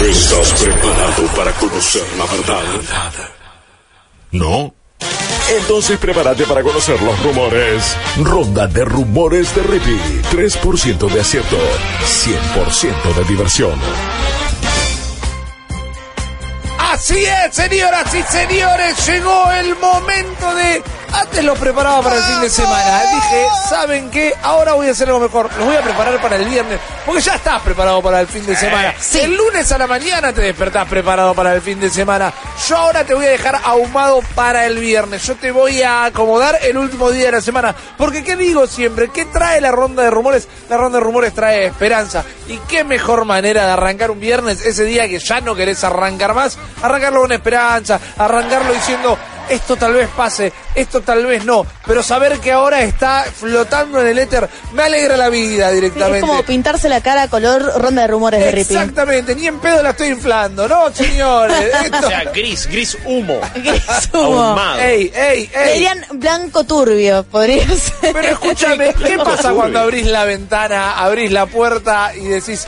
¿Estás preparado para conocer la verdad? ¿No? Entonces prepárate para conocer los rumores. Ronda de rumores de Rippy. 3% de acierto, 100% de diversión. Así es, señoras y señores, llegó el momento de... Antes lo preparaba para el fin de semana. Dije, ¿saben qué? Ahora voy a hacer algo mejor. Los voy a preparar para el viernes. Porque ya estás preparado para el fin de semana. El lunes a la mañana te despertás preparado para el fin de semana. Yo ahora te voy a dejar ahumado para el viernes. Yo te voy a acomodar el último día de la semana. Porque, ¿qué digo siempre? ¿Qué trae la ronda de rumores? La ronda de rumores trae esperanza. ¿Y qué mejor manera de arrancar un viernes? Ese día que ya no querés arrancar más. Arrancarlo con esperanza. Arrancarlo diciendo, esto tal vez pase, esto tal vez no, pero saber que ahora está flotando en el éter me alegra la vida Es directamente. como pintarse la cara color ronda de rumores de Rippy. Exactamente, ni en pedo la estoy inflando, ¿no, señores? Esto... O sea, gris, gris humo. Gris humo. Ahumado. ey, ey, Le ey. dirían blanco turbio, podría ser. Pero escúchame, ¿qué pasa cuando abrís la ventana, abrís la puerta y decís,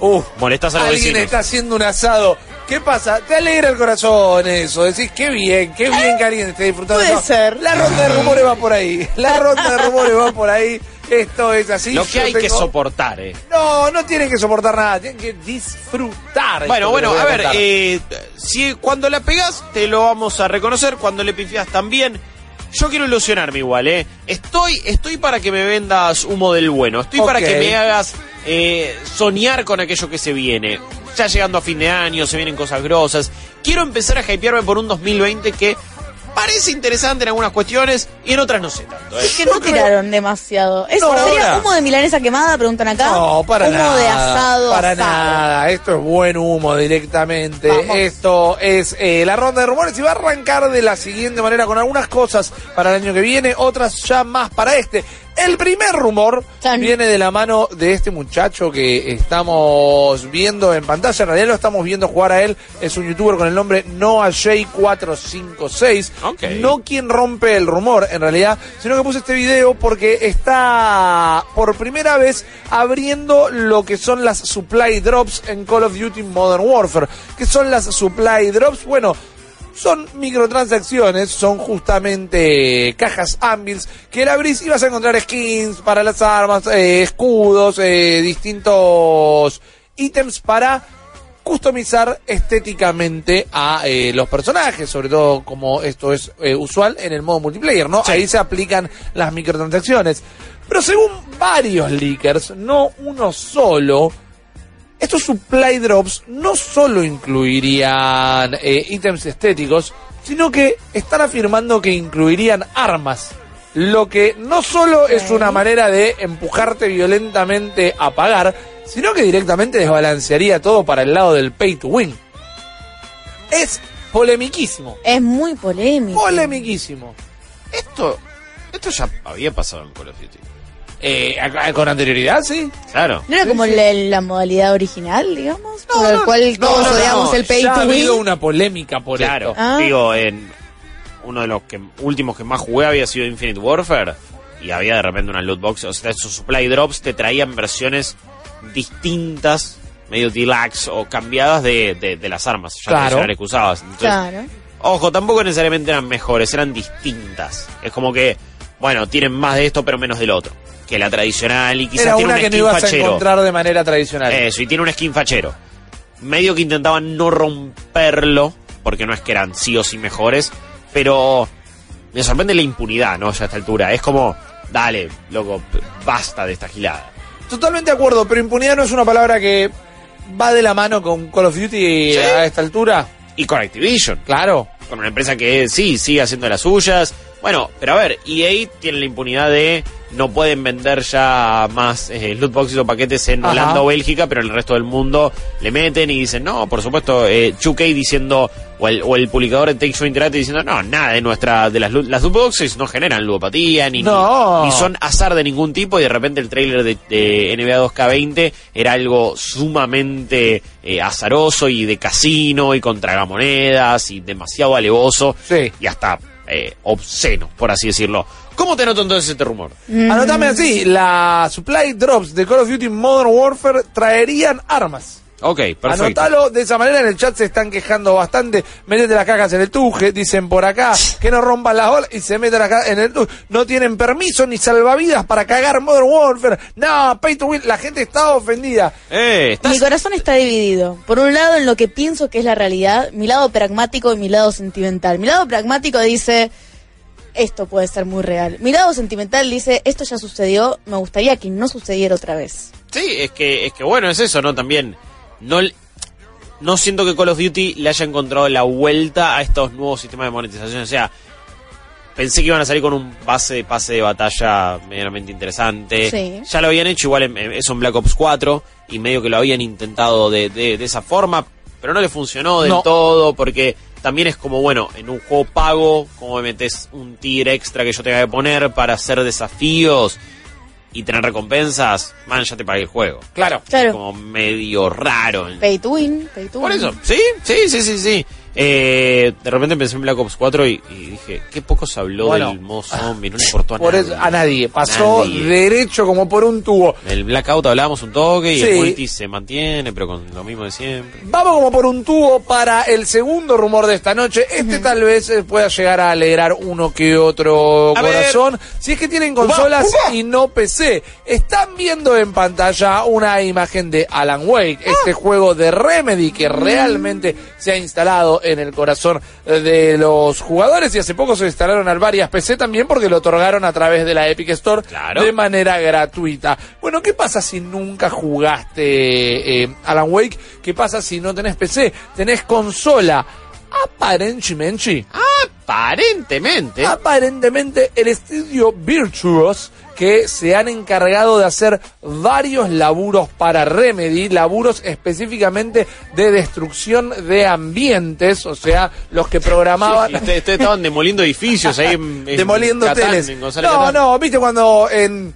uh, a los alguien vecinos. está haciendo un asado? ¿Qué pasa? Te alegra el corazón eso. Decís, qué bien, qué bien que alguien esté disfrutando. Puede No, ser. La ronda de rumores va por ahí. La ronda de rumores va por ahí. Esto es así. Lo que hay que soportar, eh. No, no tienen que soportar nada. Tienen que disfrutar. Bueno, bueno, a ver, eh, si cuando la pegas te lo vamos a reconocer, cuando le pifias también. Yo quiero ilusionarme igual, ¿eh? Estoy, estoy para que me vendas humo del bueno. Estoy para que me hagas eh, soñar con aquello que se viene. Ya llegando a fin de año, se vienen cosas grosas. Quiero empezar a hypearme por un 2020 que parece interesante en algunas cuestiones y en otras no sé tanto, ¿eh? Es que no tiraron demasiado. ¿Eso No, sería ahora. humo de milanesa quemada? Preguntan acá. No, para humo nada. de asado. Para asado. nada. Esto es buen humo directamente. Vamos. Esto es eh, la ronda de rumores y va a arrancar de la siguiente manera con algunas cosas para el año que viene, otras ya más para este. El primer rumor Chan. viene de la mano de este muchacho que estamos viendo en pantalla. En realidad lo estamos viendo jugar a él. Es un youtuber con el nombre NoahJ456. Ok. No quien rompe el rumor, en realidad, sino que puse este video porque está por primera vez abriendo lo que son las supply drops en Call of Duty Modern Warfare. ¿Qué son las supply drops? Bueno, son microtransacciones, son justamente cajas Anvils que la abrís y vas a encontrar skins para las armas, eh, escudos, eh, distintos ítems para customizar estéticamente a eh, los personajes, sobre todo como esto es eh, usual en el modo multiplayer, ¿no? Ahí se aplican las microtransacciones. Pero según varios leakers, no uno solo, estos supply drops no solo incluirían eh, ítems estéticos, sino que están afirmando que incluirían armas. Lo que no solo es una manera de empujarte violentamente a pagar, sino que directamente desbalancearía todo para el lado del pay to win. Es polemiquísimo. Es muy polémico. Polemiquísimo. Esto, esto ya había pasado en Call of Duty. Eh, con anterioridad, sí. Claro. ¿No era como la, la modalidad original, digamos? por el cual no, todos no, odiamos no, el pay ya to ha habido win. una polémica por Claro, esto. Ah. digo, en uno de los que, últimos que más jugué había sido Infinite Warfare y había de repente una loot box, o sea, esos supply drops te traían versiones distintas, medio deluxe o cambiadas de, de, de las armas ya Claro. que usabas. Entonces, Claro. Ojo, tampoco necesariamente eran mejores, eran distintas. Es como que, bueno, tienen más de esto pero menos del otro. Que la tradicional y quizás Era tiene una un que no skin ibas a fachero. encontrar de manera tradicional. Eso, y tiene un skin fachero. Medio que intentaban no romperlo, porque no es que eran sí o sí mejores, pero me sorprende la impunidad, ¿no? Ya a esta altura. Es como, dale, loco, basta de esta gilada. Totalmente de acuerdo, pero impunidad no es una palabra que va de la mano con Call of Duty Sí. a esta altura. Y con Activision, Claro. con una empresa que sí, sigue haciendo las suyas. Bueno, pero a ver, EA tiene la impunidad de no pueden vender ya más eh, loot boxes o paquetes en Ajá. Holanda o Bélgica, pero en el resto del mundo le meten y dicen, no, por supuesto, eh, 2K diciendo, o el, o el publicador de Take Two Interactive diciendo, no, nada de nuestra, de las, las loot boxes no generan ludopatía, ni, No. ni, ni son azar de ningún tipo, y de repente el trailer de, de NBA 2K20 era algo sumamente eh, azaroso y de casino y con tragamonedas y demasiado alevoso Sí. y hasta eh, obsceno, por así decirlo. ¿Cómo te noto entonces este rumor? Anotame así, la supply drops de Call of Duty Modern Warfare traerían armas. Ok, perfecto. Anotalo de esa manera, en el chat se están quejando bastante. Métete las cajas en el tuje, dicen por acá, que no rompan las olas y se meten acá en el tuje. No tienen permiso ni salvavidas para cagar Modern Warfare. No, pay to win, la gente está ofendida. Eh, estás- Mi corazón está dividido. Por un lado, en lo que pienso que es la realidad, mi lado pragmático y mi lado sentimental. Mi lado pragmático dice, esto puede ser muy real. Mi lado sentimental dice, esto ya sucedió, me gustaría que no sucediera otra vez. Sí, es que, es que bueno, es eso, ¿no? También, no, no siento que Call of Duty le haya encontrado la vuelta a estos nuevos sistemas de monetización. O sea, pensé que iban a salir con un base de pase de batalla medianamente interesante. Sí. Ya lo habían hecho igual en, en- eso en Black Ops 4 y medio que lo habían intentado de, de, de esa forma, pero no le funcionó del No. todo porque también es como, bueno, en un juego pago, como me metes un tier extra que yo tenga que poner para hacer desafíos y tener recompensas, man, ya te pagué el juego. Claro. Claro. Como medio raro. Pay to win, pay to Por win. eso, sí, sí, sí, sí, sí. Eh, de repente pensé en Black Ops 4 y, y dije, qué poco se habló Bueno. del modo zombie, no le importó a nadie. a nadie. Pasó Nadie. derecho como por un tubo. El Blackout hablábamos un toque y Sí. el multi se mantiene, pero con lo mismo de siempre. Vamos como por un tubo para el segundo rumor de esta noche. Este tal vez eh, pueda llegar a alegrar uno que otro A ver. corazón. Si es que tienen consolas Uba, uba. y no PC. Están viendo en pantalla una imagen de Alan Wake, Ah. este juego de Remedy que realmente se ha instalado en el corazón eh, de los jugadores y hace poco se instalaron al varias PC también porque lo otorgaron a través de la Epic Store Claro. de manera gratuita. Bueno, ¿qué pasa si nunca jugaste eh, Alan Wake? ¿Qué pasa si no tenés PC? ¿Tenés consola? Aparentemente, Aparentemente. aparentemente el estudio Virtuos que se han encargado de hacer varios laburos para Remedy, laburos específicamente de destrucción de ambientes, o sea, los que programaban... Ustedes, estaban demoliendo edificios ahí en, en demoliendo Catán, teles. en González No, Catán. no, viste cuando en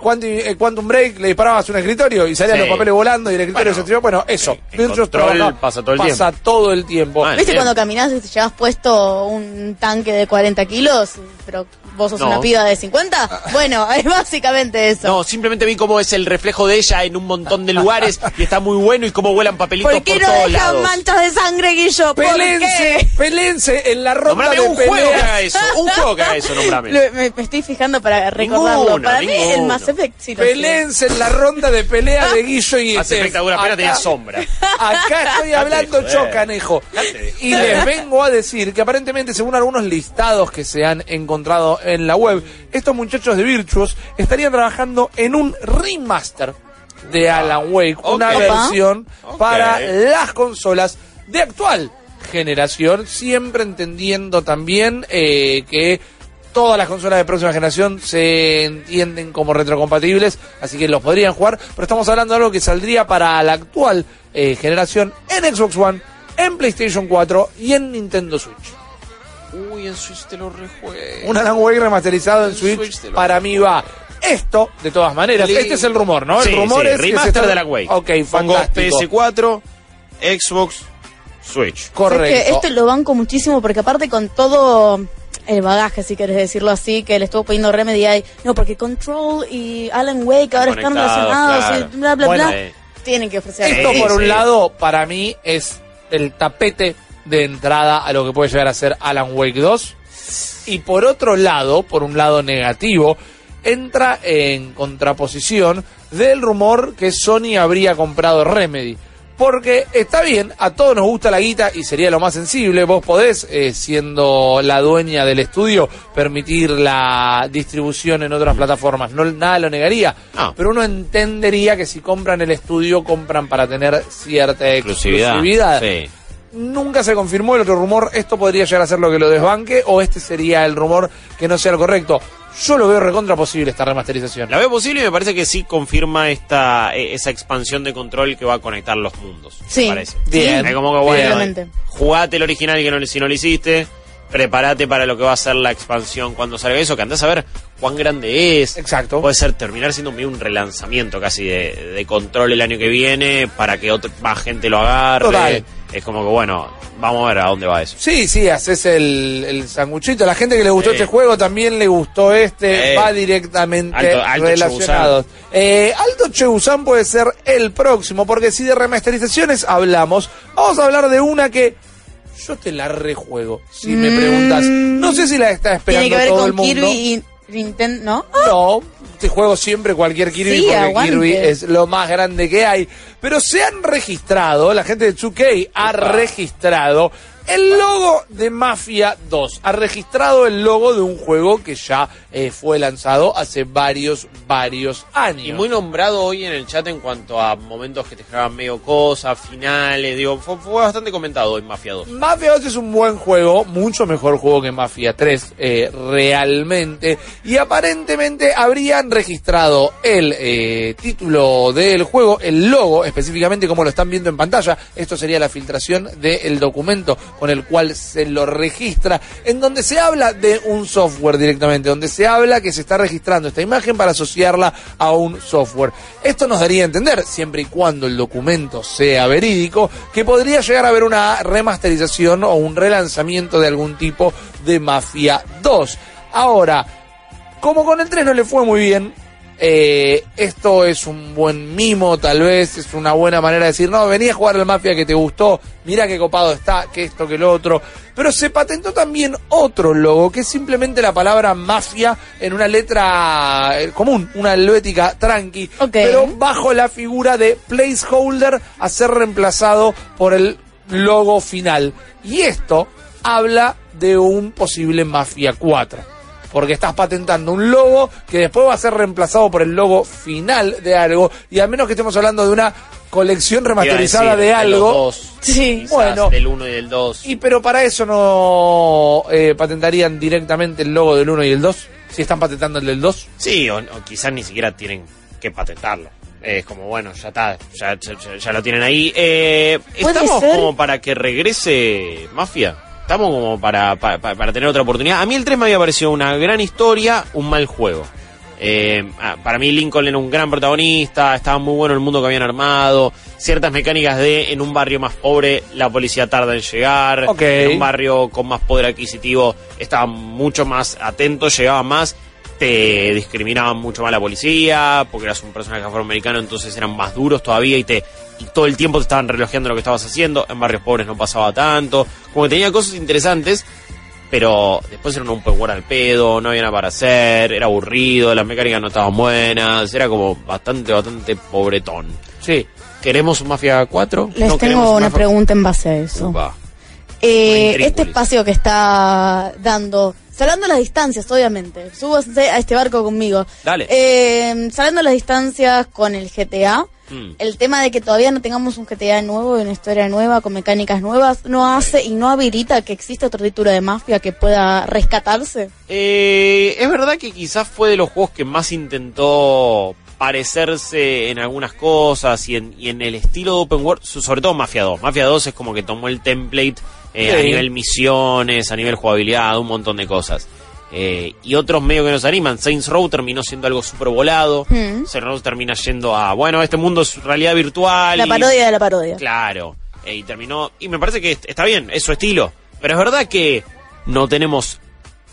Quantum, eh, Quantum Break le disparabas un escritorio y salían Sí. los papeles volando y el escritorio Bueno, se activaba. Bueno, eso. Control trabaja- pasa todo el pasa tiempo. todo el tiempo. Bueno. ¿Viste Bien. cuando caminás y te llevas puesto un tanque de 40 kilos, pero vos sos No. una piba de 50? Bueno, es básicamente eso. No, simplemente vi cómo es el reflejo de ella en un montón de lugares y está muy bueno y cómo vuelan papelitos ¿Por qué por no todos dejan lados. manchas de sangre, Guillo? ¿Por Pelense, qué? pelense en la ronda Nombrame de un juego que haga eso. Un juego que haga eso, nombrame. Lo- me, me estoy fijando para recordarlo. Ninguno, para mí el ninguno. Mass Effect sí lo sé. Pelense en la ronda de pelea de Guillo y Estef. espectacular, apenas Acá- tenía sombra. Acá estoy hablando joder. yo, canejo. Dejate de Y les vengo a decir que aparentemente, según algunos listados que se han encontrado en la web, estos muchachos de Virtuos estarían trabajando en un remaster de Alan Wake, una versión para las consolas de actual generación, siempre entendiendo también eh, que todas las consolas de próxima generación se entienden como retrocompatibles, así que los podrían jugar, pero estamos hablando de algo que saldría para la actual eh, generación en Xbox One, en PlayStation 4 y en Nintendo Switch. Uy, en Switch te lo rejuegue. Un Alan Wake remasterizado en En Switch, Switch te lo para mí va. Esto, de todas maneras, este es el rumor, ¿no? El rumor sí, es que se remaster está- de la Wake. Ok, Pongo fantástico. PS4, Xbox, Switch. Correcto. Es que este lo banco muchísimo porque aparte con todo el bagaje, si querés decirlo así, que le estuvo poniendo Remedy ahí, no, porque Control y Alan Wake ahora están relacionados claro. y bla, bla, Bueno, bla, eh. tienen que ofrecer. Esto Sí, por un sí. lado, para mí, es el tapete de entrada a lo que puede llegar a ser Alan Wake 2. Y por otro lado, por un lado negativo, entra en contraposición del rumor que Sony habría comprado Remedy. Porque está bien, a todos nos gusta la guita y sería lo más sensible. Vos podés, eh, siendo la dueña del estudio, permitir la distribución en otras plataformas. No, nada lo negaría. No. Pero uno entendería que si compran el estudio, compran para tener cierta Exclusividad. exclusividad. Sí. Nunca se confirmó el otro rumor, esto podría llegar a ser lo que lo desbanque o este sería el rumor que no sea el correcto. Yo lo veo recontra posible esta remasterización. La veo posible y me parece que sí confirma esta eh, esa expansión de control que va a conectar los mundos. Sí. Me parece. Bien. Es como que bueno, Totalmente. jugate el original que no, si no lo hiciste, prepárate para lo que va a ser la expansión cuando salga eso, que andás a ver cuán grande es. Exacto. Puede ser terminar siendo medio un relanzamiento casi de, de control el año que viene para que otra, más gente lo agarre. Total. Es como que bueno, vamos a ver a dónde va eso. Sí, sí, haces el, el sanguchito. La gente que le gustó este juego también le gustó este. Eh. Va directamente Alto- alto relacionado. Eh, Alto Cheusan puede ser el próximo, porque si de remasterizaciones hablamos, vamos a hablar de una que yo te la rejuego. Si me preguntas, no sé si la está esperando Mm. Tiene que ver todo con. Kirby y Nintendo, ¿no? No, te juego siempre cualquier Kirby Sí, porque aguante. Kirby es lo más grande que hay. Pero se han registrado, la gente de 2K ha registrado el logo de Mafia 2. Ha registrado el logo de un juego que ya eh, fue lanzado hace varios, varios años. Y muy nombrado hoy en el chat en cuanto a momentos que te generaban medio cosas, finales, digo, fue, fue bastante comentado hoy Mafia 2. Mafia 2 es un buen juego, mucho mejor juego que Mafia 3, eh, realmente. Y aparentemente habrían registrado el eh, título del juego, el logo, específicamente como lo están viendo en pantalla. Esto sería la filtración del documento con el cual se lo registra, en donde se habla de un software directamente, donde se habla que se está registrando esta imagen para asociarla a un software. Esto nos daría a entender, siempre y cuando el documento sea verídico, que podría llegar a haber una remasterización o un relanzamiento de algún tipo de Mafia 2. Ahora, como con el 3 no le fue muy bien, eh, esto es un buen mimo, tal vez, es una buena manera de decir, no, vení a jugar al Mafia que te gustó, mira qué copado está, que esto, que lo otro. Pero se patentó también otro logo, que es simplemente la palabra mafia en una letra eh, común, una helvética tranqui, pero bajo la figura de placeholder a ser reemplazado por el logo final. Y esto habla de un posible Mafia 4 porque estás patentando un logo que después va a ser reemplazado por el logo final de algo, y al menos que estemos hablando de una colección remasterizada de algo. Sí. Bueno. Del 1 y del 2. Y pero para eso no eh, patentarían directamente el logo del 1 y el 2, si están patentando el del 2. Sí, o, o quizás ni siquiera tienen que patentarlo. Es como, bueno, ya está, ya, ya- lo tienen ahí. Eh, ¿Puede ¿Estamos ser? como para que regrese Mafia? Estamos como para, para, para tener otra oportunidad. A mí el 3 me había parecido una gran historia, un mal juego. Eh, ah, para mí Lincoln era un gran protagonista, estaba muy bueno el mundo que habían armado, ciertas mecánicas de en un barrio más pobre la policía tarda en llegar, en un barrio con más poder adquisitivo estaban mucho más atentos, llegaban más, te discriminaban mucho más la policía, porque eras un personaje afroamericano, entonces eran más duros todavía y te y todo el tiempo te estaban relojeando lo que estabas haciendo, en barrios pobres no pasaba tanto, como que tenía cosas interesantes, pero después era un open world al pedo, no había nada para hacer, era aburrido, las mecánicas no estaban buenas, era como bastante, bastante pobretón. Sí. ¿Queremos un Mafia 4? Les No tengo un una Mafia- pregunta en base a eso. Eh, Una este espacio que está dando, salvando las distancias, obviamente, súbase a este barco conmigo. Dale. Eh, salvando las distancias con el GTA, Mm. el tema de que todavía no tengamos un GTA nuevo y una historia nueva con mecánicas nuevas no hace y no habilita que exista otro título de mafia que pueda rescatarse. Eh, es verdad que quizás fue de los juegos que más intentó parecerse en algunas cosas y en, y en el estilo de Open World, so- sobre todo Mafia 2. Mafia 2 es como que tomó el template eh, a nivel misiones, a nivel jugabilidad, un montón de cosas. Eh, y otros medios que nos animan. Saints Row terminó siendo algo súper volado. Mm. Saints Row termina yendo a, bueno, este mundo es realidad virtual. La y- parodia de la parodia. Claro. Eh, y terminó. Y me parece que est- está bien, es su estilo. Pero es verdad que no tenemos.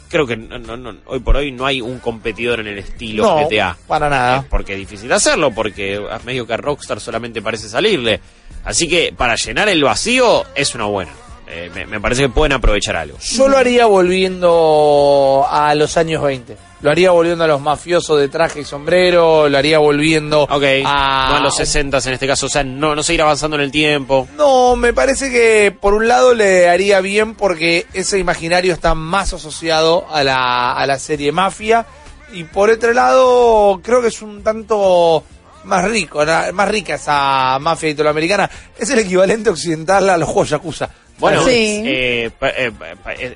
Creo que no, no- no- hoy por hoy no hay un competidor en el estilo No, GTA. para Eh, nada. Porque es difícil hacerlo, porque a medio que a Rockstar solamente parece salirle. Así que para llenar el vacío es una buena. Eh, me, me parece que pueden aprovechar algo. Yo lo haría volviendo a los años 20. Lo haría volviendo a los mafiosos de traje y sombrero, lo haría volviendo a... no a los 60 en este caso, o sea, no, no seguir avanzando en el tiempo. No, me parece que por un lado le haría bien porque ese imaginario está más asociado a la, a la serie Mafia y por otro lado creo que es un tanto más rico, más rica esa mafia italoamericana. Es el equivalente occidental a los juegos Yakuza. Bueno, Sí. eh, eh,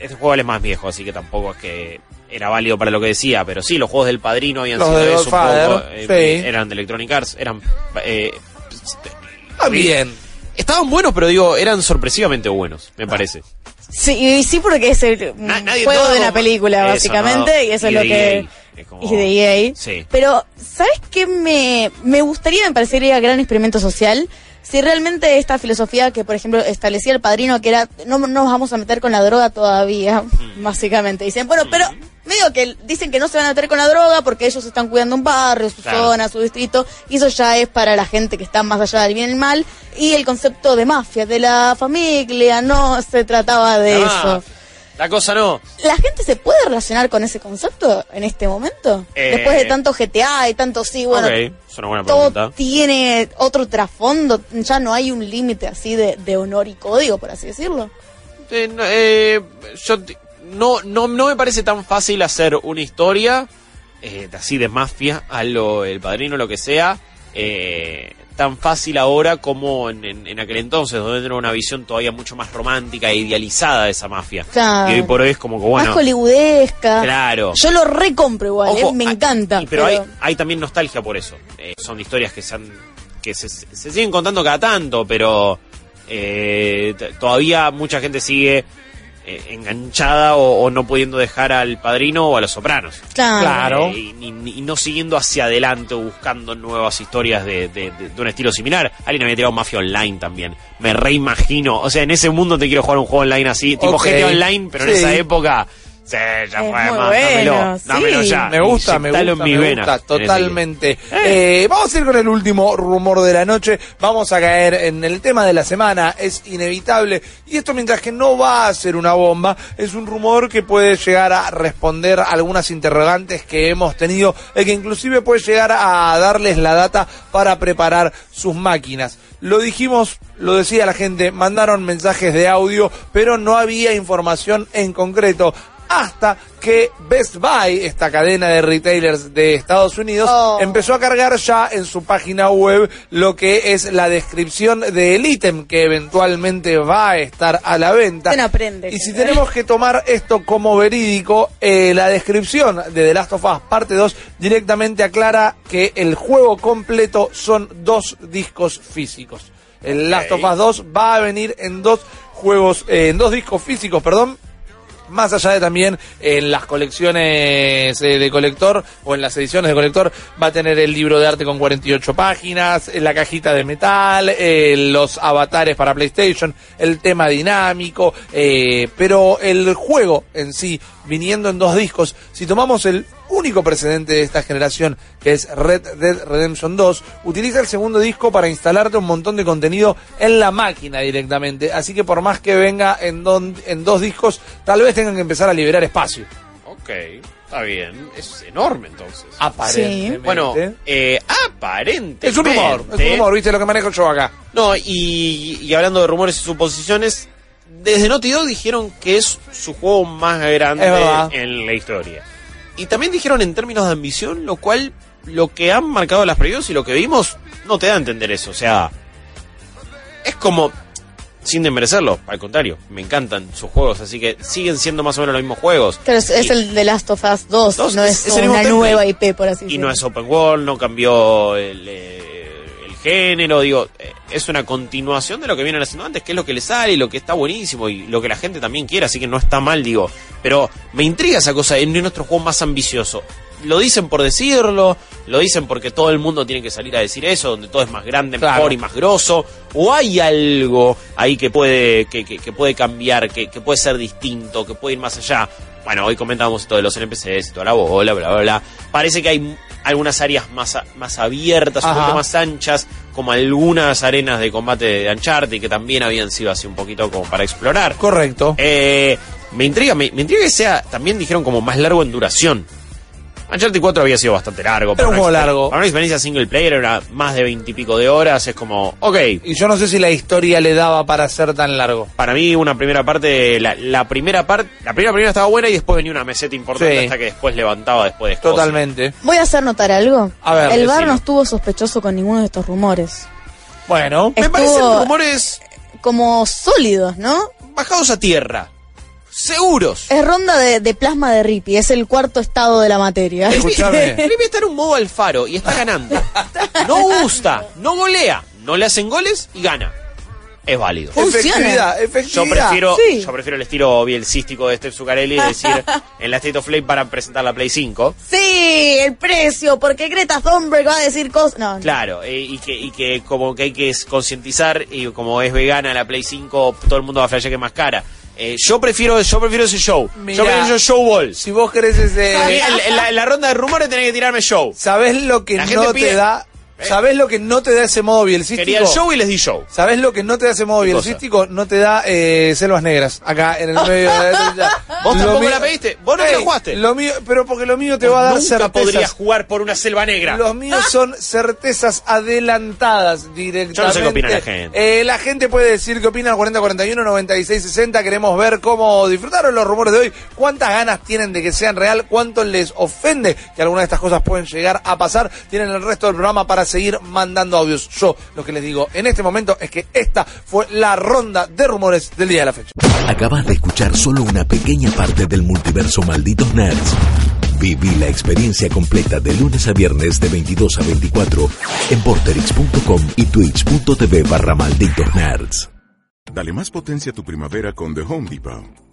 este juego es más viejo, así que tampoco es que era válido para lo que decía, pero sí, los juegos del Padrino habían Los sido de eso un Godfather, poco, eh, sí. eran de Electronic Arts, eran eh, bien. estaban buenos, pero digo, eran sorpresivamente buenos, me parece. Sí, y sí porque es el Na- juego de no, película, eso, básicamente, no. y eso Y es lo que... Es como- Y de EA. Sí. Pero, ¿sabes qué? Me, me gustaría, me parecería gran experimento social si realmente esta filosofía que, por ejemplo, establecía el padrino, que era, no no nos vamos a meter con la droga todavía, Mm. básicamente. Dicen, bueno, pero medio que dicen que no se van a meter con la droga porque ellos están cuidando un barrio, su Claro. zona, su distrito, y eso ya es para la gente que está más allá del bien y el mal. Y el concepto de mafia, de la familia, no se trataba de Ah, eso. La cosa no. ¿La gente se puede relacionar con ese concepto en este momento? Eh, Después de tanto GTA y tanto sí, bueno, ok, es una buena todo pregunta. tiene otro trasfondo, ya no hay un límite así de, de honor y código, por así decirlo. Eh, no, eh, yo no, no, no me parece tan fácil hacer una historia eh, así de mafia, a lo el padrino, lo que sea, eh, tan fácil ahora como en, en- en aquel entonces, donde era una visión todavía mucho más romántica e idealizada de esa mafia. Claro. Y hoy por hoy es como que bueno. más hollywoodesca. Claro. Yo lo recompro igual, Ojo, eh, me hay- encanta. y- pero, hay, hay también nostalgia por eso. Eh, son historias que se han, que se, se siguen contando cada tanto, pero eh, todavía mucha gente sigue eh, enganchada o, o no pudiendo dejar al padrino o a los sopranos. Claro. Claro. Eh, y, y- y no siguiendo hacia adelante o buscando nuevas historias de, de- de- de un estilo similar. Alguien había tirado Mafia Online también. Me reimagino. O sea, en ese mundo te quiero jugar un juego online así, tipo Ok. GTA Online, pero en esa época. Sí, ya Es fue, bueno, dámelo, sí. dámelo ya. Me gusta, me gusta, me venas. gusta, totalmente. Eh, vamos a ir con el último rumor de la noche. Vamos a caer en el tema de la semana. Es inevitable. Y esto mientras que no va a ser una bomba, es un rumor que puede llegar a responder algunas interrogantes que hemos tenido, y que inclusive puede llegar a darles la data para preparar sus máquinas. Lo dijimos, lo decía la gente, mandaron mensajes de audio, pero no había información en concreto hasta que Best Buy, esta cadena de retailers de Estados Unidos, Oh. empezó a cargar ya en su página web lo que es la descripción del ítem que eventualmente va a estar a la venta. Se no aprende, y si tenemos que tomar esto como verídico, eh, la descripción de The Last of Us parte 2 directamente aclara que el juego completo son dos discos físicos. El Last of Us 2 va a venir en dos juegos, eh, en dos discos físicos, perdón, más allá de también en las colecciones eh, de colector o en las ediciones de colector va a tener el libro de arte con 48 páginas, eh, la cajita de metal, eh, los avatares para PlayStation, el tema dinámico, eh, pero el juego en sí, viniendo en dos discos, si tomamos el único precedente de esta generación, que es Red Dead Redemption 2, utiliza el segundo disco para instalarte un montón de contenido en la máquina directamente. Así que por más que venga en, don- en dos discos, tal vez tengan que empezar a liberar espacio. Ok, está bien. Es enorme entonces. Aparentemente. Bueno, eh, aparentemente. es un rumor, es un rumor, viste lo que manejo yo acá. No, y, y hablando de rumores y suposiciones, desde Naughty Dog dijeron que es su juego más grande en la historia. Y también dijeron en términos de ambición, lo cual lo que han marcado las previos y lo que vimos no te da a entender eso. O sea, es como, sin desmerecerlo, al contrario, me encantan sus juegos, así que siguen siendo más o menos los mismos juegos. Pero es, es Y- el de Last of Us 2, Dos, no es- una nueva IP, por así Y decirlo. no es open world, no cambió el, eh, el género, digo, eh, es una continuación de lo que vienen haciendo antes, que es lo que le sale y lo que está buenísimo y lo que la gente también quiere, así que no está mal, digo. Pero me intriga esa cosa, es nuestro juego más ambicioso. Lo dicen por decirlo, lo dicen porque todo el mundo tiene que salir a decir eso, donde todo es más grande, Claro. mejor y más grosso, o hay algo ahí que puede, que, que- que puede cambiar, que, que puede ser distinto, que puede ir más allá. Bueno, hoy comentábamos esto de los NPCs y toda la bola, bla, bla, bla. Parece que hay algunas áreas más, más abiertas, un poquito más anchas, como algunas arenas de combate de Uncharted que también habían sido así un poquito como para explorar. Correcto. Eh, me intriga, me, me intriga que sea, también dijeron como más largo en duración. Uncharted 4 había sido bastante largo. Era un juego largo. Para una experiencia single player era más de veintipico de horas, es como, ok, Y yo no sé si la historia le daba para ser tan largo. para mí una primera parte, la, la primera parte, la primera primera estaba buena y después venía una meseta importante Sí. hasta que después levantaba después de Escocia. Totalmente. Voy a hacer notar algo. A ver, el bar no estuvo sospechoso con ninguno de estos rumores. Bueno, Me Estuvo- parecen rumores Como sólidos, ¿no? bajados a tierra. Seguros. Es ronda de, de plasma de Rippy, es el cuarto estado de la materia. Escuchame. Rippy está en un modo Alfaro y está ganando. No gusta, no golea, no le hacen goles y gana. Es válido. Funciona. Efectividad, Yo efectividad. prefiero, Sí. yo prefiero el estilo bielcístico de Steph Zuccarelli, es decir, en la State of Play para presentar la Play 5. Sí, el precio, porque Greta Thunberg va a decir cosas. No, no. Claro, eh, y, que, y que como que hay que concientizar y como es vegana la Play 5, todo el mundo va a flashear que es más cara. Eh, yo prefiero yo prefiero ese show. Mirá. yo prefiero show balls. Si vos querés ese... En, en la, ronda de rumores tenés que tirarme show. ¿Sabés lo que no pide- te da? ¿Sabés lo que no te da ese modo bielcístico? Quería el show y les di show. ¿Sabés lo que no te da ese modo bielcístico? No te da eh, selvas negras acá en el medio de la Vos tampoco mío- la pediste. Vos no te la jugaste. Lo mío, pero porque lo mío te va a dar Nunca certezas. podrías jugar por una selva negra. Los míos son certezas adelantadas directamente. Yo no sé qué opina la gente. Eh, la gente puede decir qué opina al 4041 9660. Queremos ver cómo disfrutaron los rumores de hoy. Cuántas ganas tienen de que sean real. Cuánto les ofende que algunas de estas cosas pueden llegar a pasar. Tienen el resto del programa para seguir mandando audios. Yo lo que les digo en este momento es que esta fue la ronda de rumores del día de la fecha. Acabas de escuchar solo una pequeña parte del multiverso Malditos Nerds. Viví la experiencia completa de lunes a viernes de 22 a 24 en porterix.com y twitch.tv barra Malditos Nerds. Dale más potencia a tu primavera con The Home Depot.